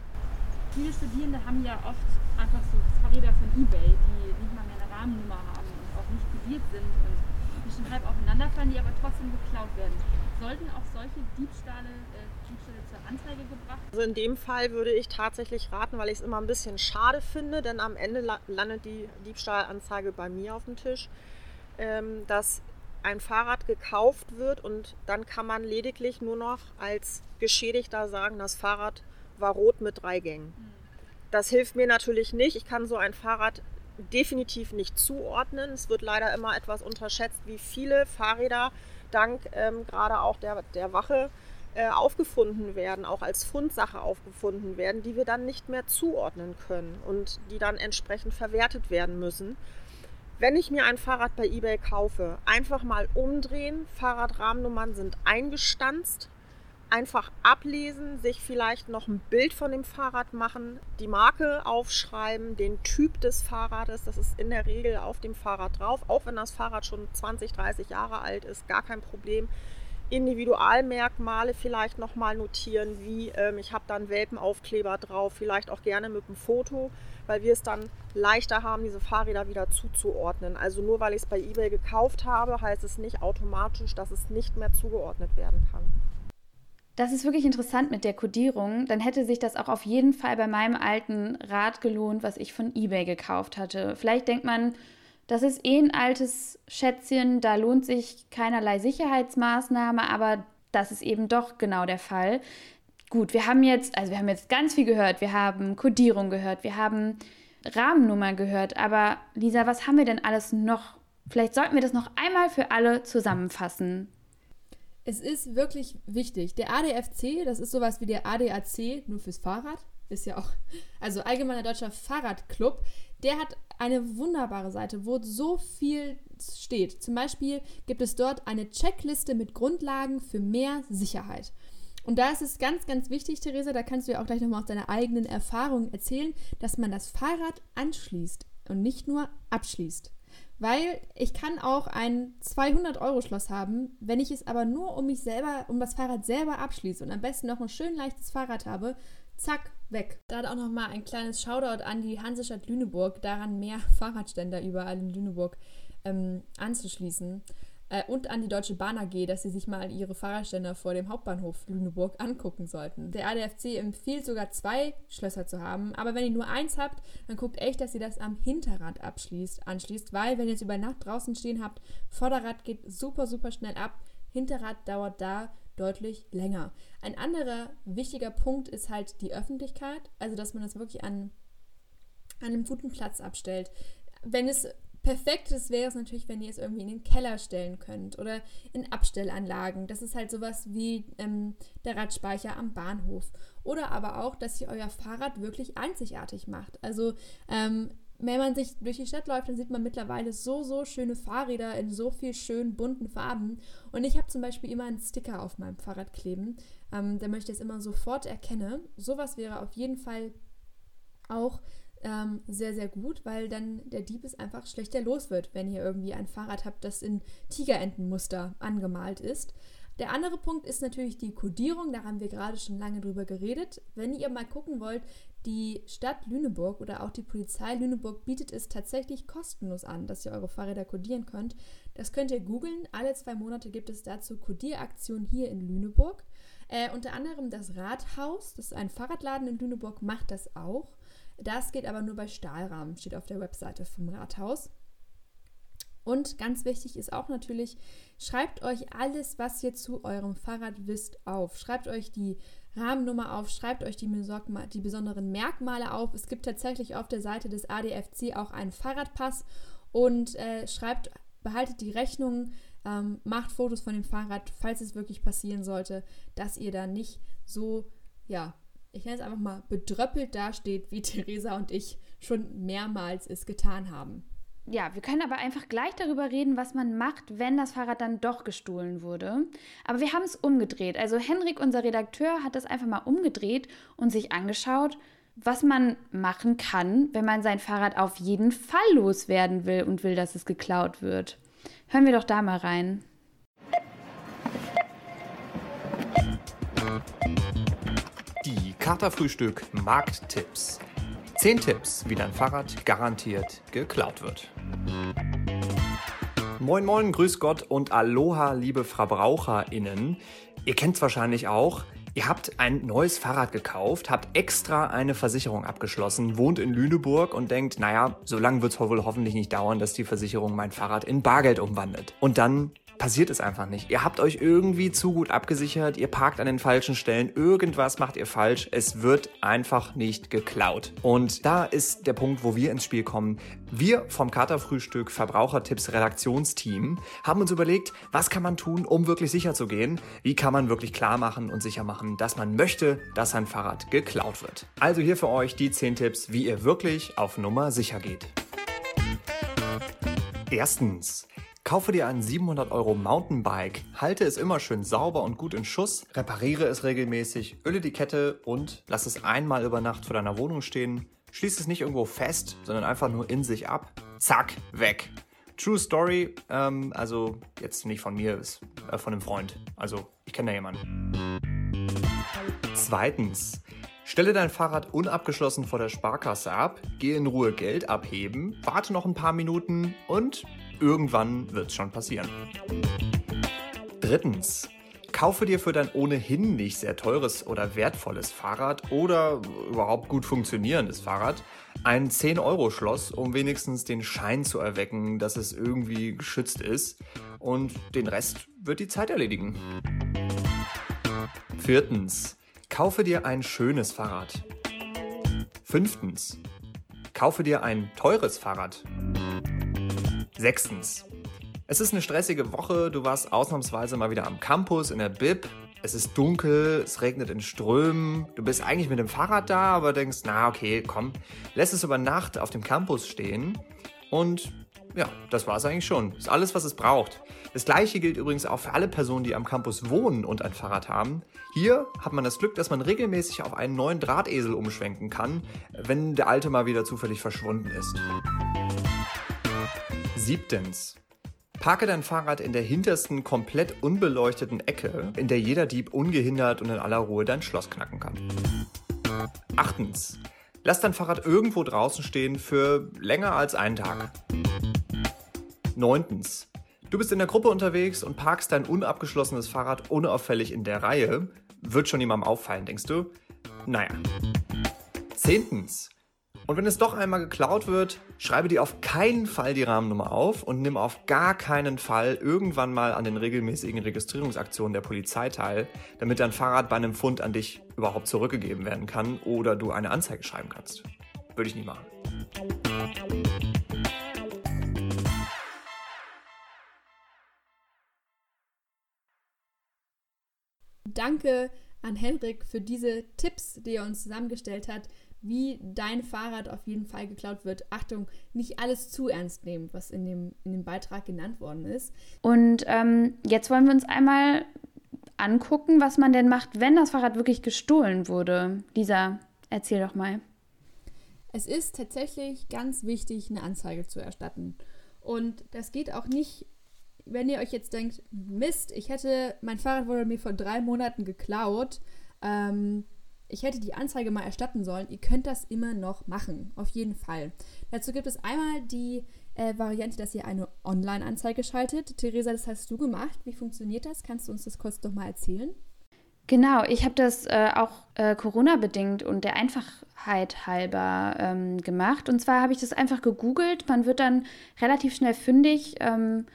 Viele Studierende haben ja oft einfach so Fahrräder von eBay, die nicht mal mehr eine Rahmennummer haben und auch nicht kodiert sind und schon halb aufeinander fallen, die aber trotzdem geklaut werden. Sollten auch solche Diebstahle, äh, Diebstähle zur Anzeige gebracht werden? Also in dem Fall würde ich tatsächlich raten, weil ich es immer ein bisschen schade finde, denn am Ende landet die Diebstahlanzeige bei mir auf dem Tisch, ähm, dass ein Fahrrad gekauft wird und dann kann man lediglich nur noch als Geschädigter sagen, das Fahrrad war rot mit drei Gängen. Das hilft mir natürlich nicht. Ich kann so ein Fahrrad definitiv nicht zuordnen. Es wird leider immer etwas unterschätzt, wie viele Fahrräder dank ähm, gerade auch der, der Wache äh, aufgefunden werden, auch als Fundsache aufgefunden werden, die wir dann nicht mehr zuordnen können und die dann entsprechend verwertet werden müssen. Wenn ich mir ein Fahrrad bei eBay kaufe, einfach mal umdrehen, Fahrradrahmennummern sind eingestanzt, einfach ablesen, sich vielleicht noch ein Bild von dem Fahrrad machen, die Marke aufschreiben, den Typ des Fahrrades, das ist in der Regel auf dem Fahrrad drauf, auch wenn das Fahrrad schon 20, 30 Jahre alt ist, gar kein Problem. Individualmerkmale vielleicht nochmal notieren, wie ähm, ich habe dann Welpenaufkleber drauf, vielleicht auch gerne mit einem Foto, weil wir es dann leichter haben, diese Fahrräder wieder zuzuordnen. Also nur weil ich es bei eBay gekauft habe, heißt es nicht automatisch, dass es nicht mehr zugeordnet werden kann. Das ist wirklich interessant mit der Codierung. Dann hätte sich das auch auf jeden Fall bei meinem alten Rad gelohnt, was ich von eBay gekauft hatte. Vielleicht denkt man, das ist eh ein altes Schätzchen, da lohnt sich keinerlei Sicherheitsmaßnahme, aber das ist eben doch genau der Fall. Gut, wir haben jetzt, also wir haben jetzt ganz viel gehört. Wir haben Codierung gehört, wir haben Rahmennummer gehört, aber Lisa, was haben wir denn alles noch? Vielleicht sollten wir das noch einmal für alle zusammenfassen. Es ist wirklich wichtig. Der ADFC, das ist sowas wie der ADAC, nur fürs Fahrrad, ist ja auch, also Allgemeiner Deutscher Fahrradclub, der hat eine wunderbare Seite, wo so viel steht. Zum Beispiel gibt es dort eine Checkliste mit Grundlagen für mehr Sicherheit. Und da ist es ganz, ganz wichtig, Theresa, da kannst du ja auch gleich nochmal aus deiner eigenen Erfahrung erzählen, dass man das Fahrrad anschließt und nicht nur abschließt. Weil ich kann auch ein 200-Euro-Schloss haben, wenn ich es aber nur um mich selber, um das Fahrrad selber abschließe und am besten noch ein schön leichtes Fahrrad habe, zack, weg. Da auch nochmal ein kleines Shoutout an die Hansestadt Lüneburg, daran mehr <laughs> Fahrradständer überall in Lüneburg ähm, anzuschließen. Äh, und an die Deutsche Bahn AG, dass sie sich mal ihre Fahrradständer vor dem Hauptbahnhof Lüneburg angucken sollten. Der ADFC empfiehlt sogar zwei Schlösser zu haben, aber wenn ihr nur eins habt, dann guckt echt, dass ihr das am Hinterrad abschließt, anschließt, weil wenn ihr es über Nacht draußen stehen habt, Vorderrad geht super, super schnell ab, Hinterrad dauert da deutlich länger. Ein anderer wichtiger Punkt ist halt die Öffentlichkeit, also dass man das wirklich an, an einem guten Platz abstellt. Wenn es perfekt ist, wäre es natürlich, wenn ihr es irgendwie in den Keller stellen könnt oder in Abstellanlagen. Das ist halt sowas wie ähm, der Radspeicher am Bahnhof. Oder aber auch, dass ihr euer Fahrrad wirklich einzigartig macht. Also ähm, wenn man sich durch die Stadt läuft, dann sieht man mittlerweile so, so schöne Fahrräder in so viel schönen bunten Farben. Und ich habe zum Beispiel immer einen Sticker auf meinem Fahrrad kleben, ähm, der möchte es immer sofort erkenne. Sowas wäre auf jeden Fall auch ähm, sehr, sehr gut, weil dann der Dieb es einfach schlechter los wird, wenn ihr irgendwie ein Fahrrad habt, das in Tigerentenmuster angemalt ist. Der andere Punkt ist natürlich die Kodierung, da haben wir gerade schon lange drüber geredet. Wenn ihr mal gucken wollt, die Stadt Lüneburg oder auch die Polizei Lüneburg bietet es tatsächlich kostenlos an, dass ihr eure Fahrräder kodieren könnt. Das könnt ihr googeln. Alle zwei Monate gibt es dazu Kodieraktionen hier in Lüneburg. Äh, unter anderem das Rathaus, das ist ein Fahrradladen in Lüneburg, macht das auch. Das geht aber nur bei Stahlrahmen, steht auf der Webseite vom Rathaus. Und ganz wichtig ist auch natürlich, schreibt euch alles, was ihr zu eurem Fahrrad wisst, auf. Schreibt euch die Rahmennummer auf, schreibt euch die, die, besonderen Merkmale auf. Es gibt tatsächlich auf der Seite des ADFC auch einen Fahrradpass und äh, schreibt, behaltet die Rechnungen, ähm, macht Fotos von dem Fahrrad, falls es wirklich passieren sollte, dass ihr da nicht so, ja, ich nenne es einfach mal bedröppelt dasteht, wie <laughs> Theresa und ich schon mehrmals es getan haben ja, wir können aber einfach gleich darüber reden, was man macht, wenn das Fahrrad dann doch gestohlen wurde. Aber wir haben es umgedreht. Also Henrik, unser Redakteur, hat das einfach mal umgedreht und sich angeschaut, was man machen kann, wenn man sein Fahrrad auf jeden Fall loswerden will und will, dass es geklaut wird. Hören wir doch da mal rein. Katerfrühstück Markttipps. 10 Tipps, wie dein Fahrrad garantiert geklaut wird. Moin Moin, Grüß Gott und Aloha, liebe VerbraucherInnen. Ihr kennt es wahrscheinlich auch. Ihr habt ein neues Fahrrad gekauft, habt extra eine Versicherung abgeschlossen, wohnt in Lüneburg und denkt, naja, so lange wird es wohl hoffentlich nicht dauern, dass die Versicherung mein Fahrrad in Bargeld umwandelt. Und dann passiert es einfach nicht. Ihr habt euch irgendwie zu gut abgesichert, ihr parkt an den falschen Stellen, irgendwas macht ihr falsch, es wird einfach nicht geklaut. Und da ist der Punkt, wo wir ins Spiel kommen. Wir vom Katerfrühstück Verbrauchertipps Redaktionsteam haben uns überlegt, was kann man tun, um wirklich sicher zu gehen? Wie kann man wirklich klar machen und sicher machen, dass man möchte, dass sein Fahrrad geklaut wird? Also hier für euch die 10 Tipps, wie ihr wirklich auf Nummer sicher geht. Erstens. Kaufe dir ein 700 Euro Mountainbike, halte es immer schön sauber und gut in Schuss, repariere es regelmäßig, öle die Kette und lass es einmal über Nacht vor deiner Wohnung stehen. Schließ es nicht irgendwo fest, sondern einfach nur in sich ab. Zack, weg. True Story, ähm, also jetzt nicht von mir, ist äh, von einem Freund. Also ich kenne da jemanden. Zweitens. Stelle dein Fahrrad unabgeschlossen vor der Sparkasse ab, gehe in Ruhe Geld abheben, warte noch ein paar Minuten und irgendwann wird's schon passieren. Drittens. Kaufe dir für dein ohnehin nicht sehr teures oder wertvolles Fahrrad oder überhaupt gut funktionierendes Fahrrad ein 10-Euro-Schloss, um wenigstens den Schein zu erwecken, dass es irgendwie geschützt ist. Und den Rest wird die Zeit erledigen. Viertens. Kaufe dir ein schönes Fahrrad. Fünftens. Kaufe dir ein teures Fahrrad. Sechstens. Es ist eine stressige Woche, du warst ausnahmsweise mal wieder am Campus in der Bib. Es ist dunkel, es regnet in Strömen. Du bist eigentlich mit dem Fahrrad da, aber denkst, na okay, komm, lässt es über Nacht auf dem Campus stehen. Und ja, das war es eigentlich schon. Ist alles, was es braucht. Das gleiche gilt übrigens auch für alle Personen, die am Campus wohnen und ein Fahrrad haben. Hier hat man das Glück, dass man regelmäßig auf einen neuen Drahtesel umschwenken kann, wenn der alte mal wieder zufällig verschwunden ist. Siebtens. Parke dein Fahrrad in der hintersten, komplett unbeleuchteten Ecke, in der jeder Dieb ungehindert und in aller Ruhe dein Schloss knacken kann. Achtens. Lass dein Fahrrad irgendwo draußen stehen für länger als einen Tag. Neuntens. Du bist in der Gruppe unterwegs und parkst dein unabgeschlossenes Fahrrad unauffällig in der Reihe. Wird schon jemandem auffallen, denkst du? Naja. Zehntens. Und wenn es doch einmal geklaut wird, schreibe dir auf keinen Fall die Rahmennummer auf und nimm auf gar keinen Fall irgendwann mal an den regelmäßigen Registrierungsaktionen der Polizei teil, damit dein Fahrrad bei einem Fund an dich überhaupt zurückgegeben werden kann oder du eine Anzeige schreiben kannst. Würde ich nicht machen. Danke an Henrik für diese Tipps, die er uns zusammengestellt hat, wie dein Fahrrad auf jeden Fall geklaut wird. Achtung, nicht alles zu ernst nehmen, was in dem, in dem Beitrag genannt worden ist. Und ähm, jetzt wollen wir uns einmal angucken, was man denn macht, wenn das Fahrrad wirklich gestohlen wurde. Lisa, erzähl doch mal. Es ist tatsächlich ganz wichtig, eine Anzeige zu erstatten. Und das geht auch nicht, wenn ihr euch jetzt denkt, Mist, ich hätte, mein Fahrrad wurde mir vor drei Monaten geklaut. Ähm, ich hätte die Anzeige mal erstatten sollen. Ihr könnt das immer noch machen, auf jeden Fall. Dazu gibt es einmal die äh, Variante, dass ihr eine Online-Anzeige schaltet. Theresa, das hast du gemacht. Wie funktioniert das? Kannst du uns das kurz noch mal erzählen? Genau, ich habe das äh, auch äh, Corona-bedingt und der Einfachheit halber ähm, gemacht. Und zwar habe ich das einfach gegoogelt. Man wird dann relativ schnell fündig, ähm,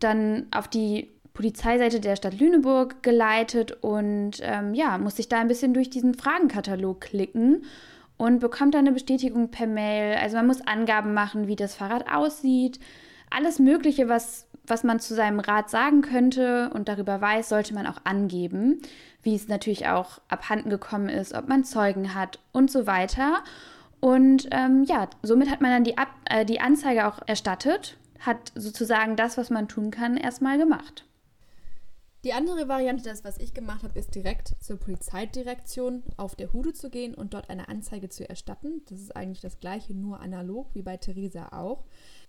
dann auf die Polizeiseite der Stadt Lüneburg geleitet und ähm, ja, muss sich da ein bisschen durch diesen Fragenkatalog klicken und bekommt dann eine Bestätigung per Mail. Also man muss Angaben machen, wie das Fahrrad aussieht. Alles Mögliche, was, was man zu seinem Rad sagen könnte und darüber weiß, sollte man auch angeben. Wie es natürlich auch abhanden gekommen ist, ob man Zeugen hat und so weiter. Und ähm, ja, somit hat man dann die, Ab äh, die Anzeige auch erstattet, hat sozusagen das, was man tun kann, erstmal gemacht. Die andere Variante, das was ich gemacht habe, ist direkt zur Polizeidirektion auf der Hude zu gehen und dort eine Anzeige zu erstatten. Das ist eigentlich das gleiche, nur analog wie bei Theresa auch.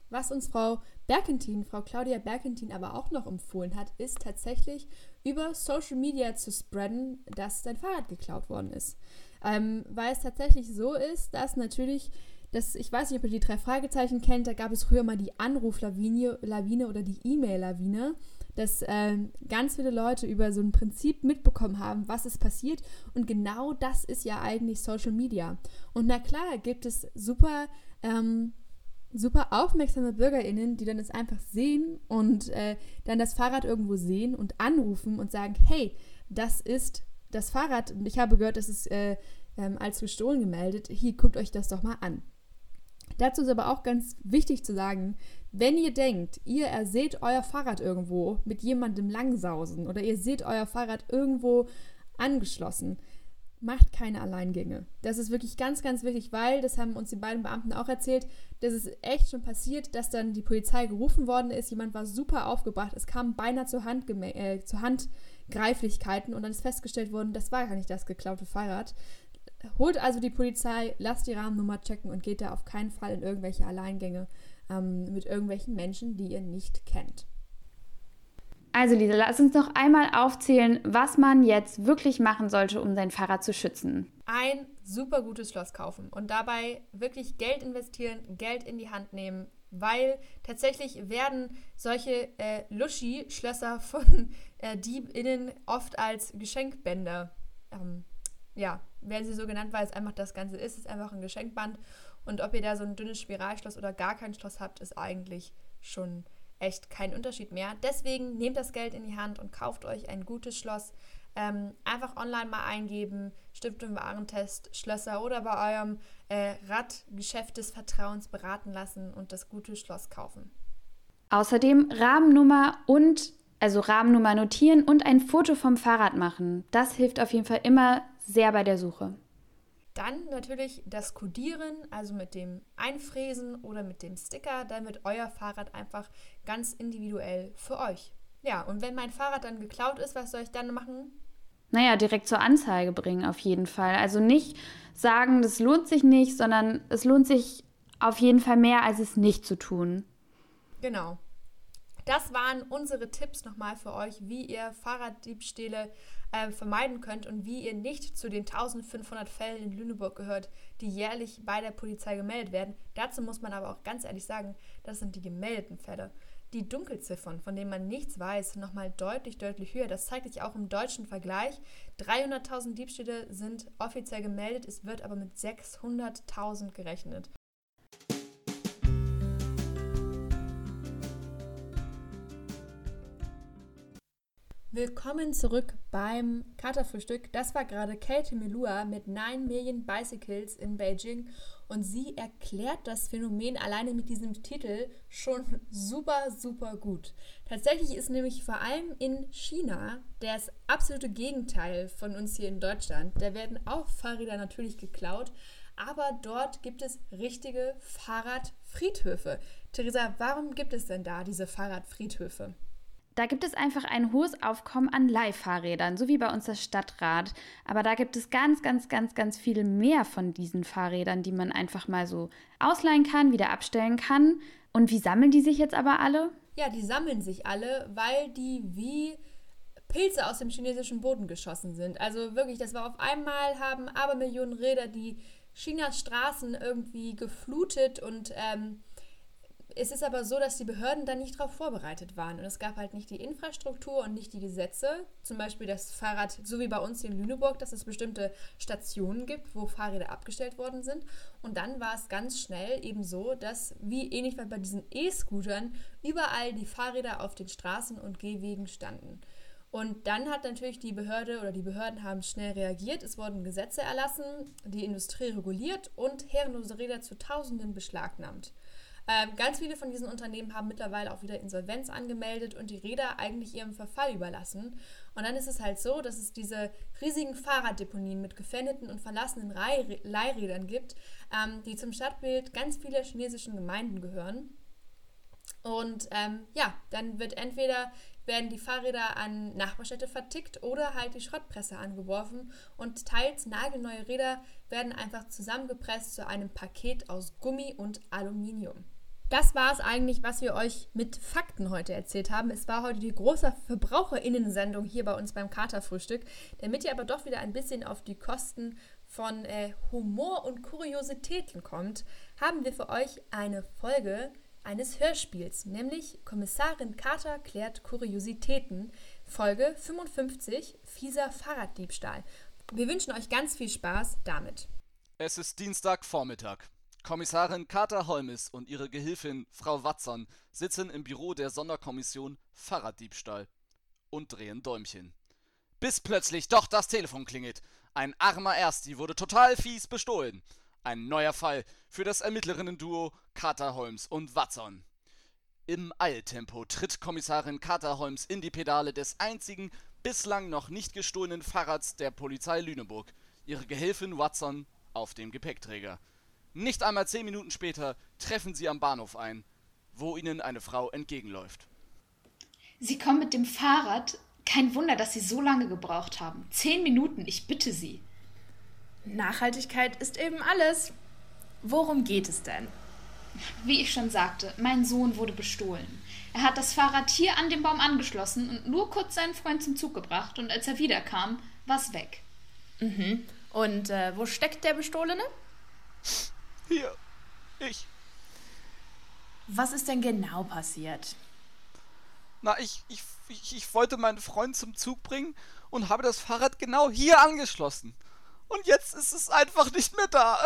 Was uns Frau Berkentin, Frau Claudia Berkentin aber auch noch empfohlen hat, ist tatsächlich über Social Media zu spreaden, dass dein Fahrrad geklaut worden ist. Ähm, weil es tatsächlich so ist, dass natürlich, das, ich weiß nicht, ob ihr die drei Fragezeichen kennt, da gab es früher mal die Anruflawine Lawine oder die E-Mail-Lawine, dass äh, ganz viele Leute über so ein Prinzip mitbekommen haben, was ist passiert. Und genau das ist ja eigentlich Social Media. Und na klar, gibt es super ähm, super aufmerksame BürgerInnen, die dann es einfach sehen und äh, dann das Fahrrad irgendwo sehen und anrufen und sagen, hey, das ist das Fahrrad und ich habe gehört, das ist äh, ähm, als gestohlen gemeldet. Hier, guckt euch das doch mal an. Dazu ist aber auch ganz wichtig zu sagen, wenn ihr denkt, ihr seht euer Fahrrad irgendwo mit jemandem langsausen oder ihr seht euer Fahrrad irgendwo angeschlossen, macht keine Alleingänge. Das ist wirklich ganz, ganz wichtig, weil, das haben uns die beiden Beamten auch erzählt, dass es echt schon passiert, dass dann die Polizei gerufen worden ist. Jemand war super aufgebracht. Es kam beinahe zu, Hand, äh, zu Handgreiflichkeiten und dann ist festgestellt worden, das war gar nicht das geklaute Fahrrad. Holt also die Polizei, lasst die Rahmennummer checken und geht da auf keinen Fall in irgendwelche Alleingänge ähm, mit irgendwelchen Menschen, die ihr nicht kennt. Also Lisa, lass uns noch einmal aufzählen, was man jetzt wirklich machen sollte, um sein Fahrrad zu schützen. Ein super gutes Schloss kaufen und dabei wirklich Geld investieren, Geld in die Hand nehmen, weil tatsächlich werden solche äh, Luschi-Schlösser von äh, DiebInnen oft als Geschenkbänder, ähm, ja, werden sie so genannt, weil es einfach das Ganze ist. Es ist einfach ein Geschenkband und ob ihr da so ein dünnes Spiralschloss oder gar kein Schloss habt, ist eigentlich schon echt kein Unterschied mehr. Deswegen nehmt das Geld in die Hand und kauft euch ein gutes Schloss. Ähm, einfach online mal eingeben, Stiftung Warentest, Schlösser oder bei eurem äh, Radgeschäft des Vertrauens beraten lassen und das gute Schloss kaufen. Außerdem Rahmennummer und also Rahmennummer notieren und ein Foto vom Fahrrad machen. Das hilft auf jeden Fall immer sehr bei der Suche. Dann natürlich das Codieren, also mit dem Einfräsen oder mit dem Sticker. Dann wird euer Fahrrad einfach ganz individuell für euch. Ja, und wenn mein Fahrrad dann geklaut ist, was soll ich dann machen? Naja, direkt zur Anzeige bringen auf jeden Fall. Also nicht sagen, das lohnt sich nicht, sondern es lohnt sich auf jeden Fall mehr, als es nicht zu tun. Genau. Das waren unsere Tipps nochmal für euch, wie ihr Fahrraddiebstähle äh, vermeiden könnt und wie ihr nicht zu den 1500 Fällen in Lüneburg gehört, die jährlich bei der Polizei gemeldet werden. Dazu muss man aber auch ganz ehrlich sagen, das sind die gemeldeten Fälle. Die Dunkelziffern, von denen man nichts weiß, sind nochmal deutlich, deutlich höher. Das zeigt sich auch im deutschen Vergleich. 300.000 Diebstähle sind offiziell gemeldet, es wird aber mit 600.000 gerechnet. Willkommen zurück beim Katerfrühstück. Das war gerade Kate Melua mit 9 Million Bicycles in Beijing und sie erklärt das Phänomen alleine mit diesem Titel schon super, super gut. Tatsächlich ist nämlich vor allem in China das absolute Gegenteil von uns hier in Deutschland. Da werden auch Fahrräder natürlich geklaut, aber dort gibt es richtige Fahrradfriedhöfe. Theresa, warum gibt es denn da diese Fahrradfriedhöfe? Da gibt es einfach ein hohes Aufkommen an Leihfahrrädern, so wie bei uns das Stadtrad. Aber da gibt es ganz, ganz, ganz, ganz viel mehr von diesen Fahrrädern, die man einfach mal so ausleihen kann, wieder abstellen kann. Und wie sammeln die sich jetzt aber alle? Ja, die sammeln sich alle, weil die wie Pilze aus dem chinesischen Boden geschossen sind. Also wirklich, das war auf einmal, haben aber Millionen Räder die Chinas Straßen irgendwie geflutet und ähm, es ist aber so, dass die Behörden da nicht darauf vorbereitet waren. Und es gab halt nicht die Infrastruktur und nicht die Gesetze. Zum Beispiel das Fahrrad, so wie bei uns hier in Lüneburg, dass es bestimmte Stationen gibt, wo Fahrräder abgestellt worden sind. Und dann war es ganz schnell eben so, dass, wie ähnlich bei diesen E-Scootern, überall die Fahrräder auf den Straßen und Gehwegen standen. Und dann hat natürlich die Behörde oder die Behörden haben schnell reagiert. Es wurden Gesetze erlassen, die Industrie reguliert und herrenlose Räder zu Tausenden beschlagnahmt. Ähm, ganz viele von diesen Unternehmen haben mittlerweile auch wieder Insolvenz angemeldet und die Räder eigentlich ihrem Verfall überlassen. Und dann ist es halt so, dass es diese riesigen Fahrraddeponien mit gefändeten und verlassenen Leihrädern gibt, ähm, die zum Stadtbild ganz vieler chinesischen Gemeinden gehören. Und ähm, ja, dann wird entweder werden die Fahrräder an Nachbarstädte vertickt oder halt die Schrottpresse angeworfen und teils nagelneue Räder werden einfach zusammengepresst zu einem Paket aus Gummi und Aluminium. das war es eigentlich, was wir euch mit Fakten heute erzählt haben. Es war heute die große Verbraucherinnen-Sendung hier bei uns beim Katerfrühstück. Damit ihr aber doch wieder ein bisschen auf die Kosten von äh, Humor und Kuriositäten kommt, haben wir für euch eine Folge eines Hörspiels, nämlich Kommissarin Carter klärt Kuriositäten, Folge 55, fieser Fahrraddiebstahl. Wir wünschen euch ganz viel Spaß damit. Es ist Dienstagvormittag. Kommissarin Carter Holmes und ihre Gehilfin Frau Watson sitzen im Büro der Sonderkommission Fahrraddiebstahl und drehen Däumchen. Bis plötzlich doch das Telefon klingelt. Ein armer Ersti wurde total fies bestohlen. Ein neuer Fall für das Ermittlerinnen-Duo Carter Holmes und Watson. Im Eiltempo tritt Kommissarin Carter Holmes in die Pedale des einzigen bislang noch nicht gestohlenen Fahrrads der Polizei Lüneburg. Ihre Gehilfin Watson auf dem Gepäckträger. Nicht einmal zehn Minuten später treffen sie am Bahnhof ein, wo ihnen eine Frau entgegenläuft. Sie kommen mit dem Fahrrad. Kein Wunder, dass Sie so lange gebraucht haben. Zehn Minuten, ich bitte Sie. Nachhaltigkeit ist eben alles. Worum geht es denn? Wie ich schon sagte, mein Sohn wurde bestohlen. Er hat das Fahrrad hier an den Baum angeschlossen und nur kurz seinen Freund zum Zug gebracht und als er wiederkam, war es weg. Mhm. Und äh, wo steckt der Bestohlene? Hier, ich. Was ist denn genau passiert? Na, ich, ich, ich, ich wollte meinen Freund zum Zug bringen und habe das Fahrrad genau hier angeschlossen. Und jetzt ist es einfach nicht mehr da.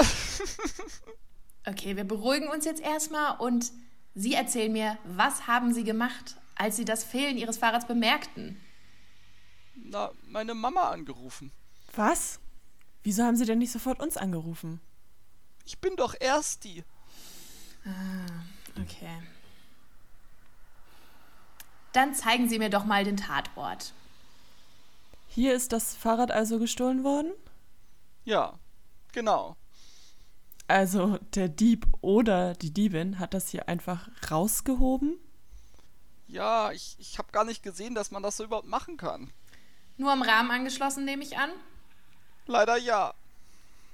<laughs> okay, wir beruhigen uns jetzt erstmal und Sie erzählen mir, was haben Sie gemacht, als Sie das Fehlen Ihres Fahrrads bemerkten? Na, meine Mama angerufen. Was? Wieso haben Sie denn nicht sofort uns angerufen? Ich bin doch erst die. Ah, okay. Dann zeigen Sie mir doch mal den Tatort. Hier ist das Fahrrad also gestohlen worden? Ja, genau. Also der Dieb oder die Diebin hat das hier einfach rausgehoben? Ja, ich, ich habe gar nicht gesehen, dass man das so überhaupt machen kann. Nur am Rahmen angeschlossen, nehme ich an? Leider ja.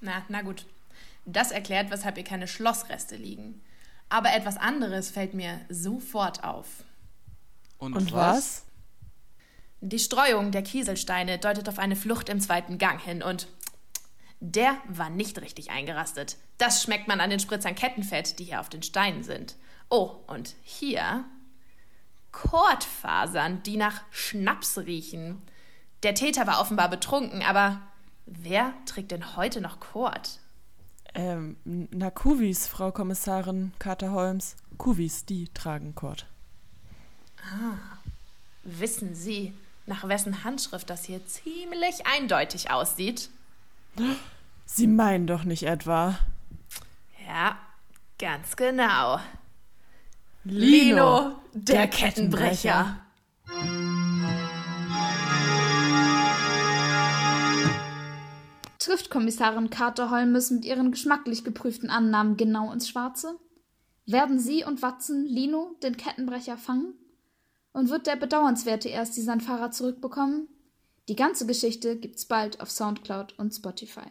Na, na gut. Das erklärt, weshalb hier keine Schlossreste liegen. Aber etwas anderes fällt mir sofort auf. Und, Und was? Die Streuung der Kieselsteine deutet auf eine Flucht im zweiten Gang hin und der war nicht richtig eingerastet. Das schmeckt man an den Spritzern Kettenfett, die hier auf den Steinen sind. Oh, und hier Kordfasern, die nach Schnaps riechen. Der Täter war offenbar betrunken, aber wer trägt denn heute noch Kord? Ähm, na, Kuvis, Frau Kommissarin Carter Holmes. Kuvis, die tragen Kord. Ah, wissen Sie, nach wessen Handschrift das hier ziemlich eindeutig aussieht? <laughs> Sie meinen doch nicht etwa. Ja, ganz genau. Lino, Lino der, der Kettenbrecher. Trifft Kommissarin Carter Holmes mit ihren geschmacklich geprüften Annahmen genau ins Schwarze? Werden sie und Watson Lino, den Kettenbrecher, fangen? Und wird der bedauernswerte Ersti sein Fahrrad zurückbekommen? Die ganze Geschichte gibt's bald auf Soundcloud und Spotify.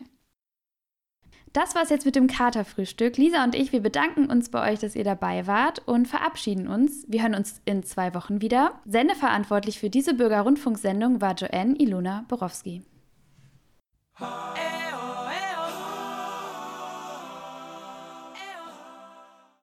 Das war's jetzt mit dem Katerfrühstück. Lisa und ich, wir bedanken uns bei euch, dass ihr dabei wart und verabschieden uns. Wir hören uns in zwei Wochen wieder. Sendeverantwortlich für diese Bürgerrundfunksendung war Joanne Ilona Borowski. Hey.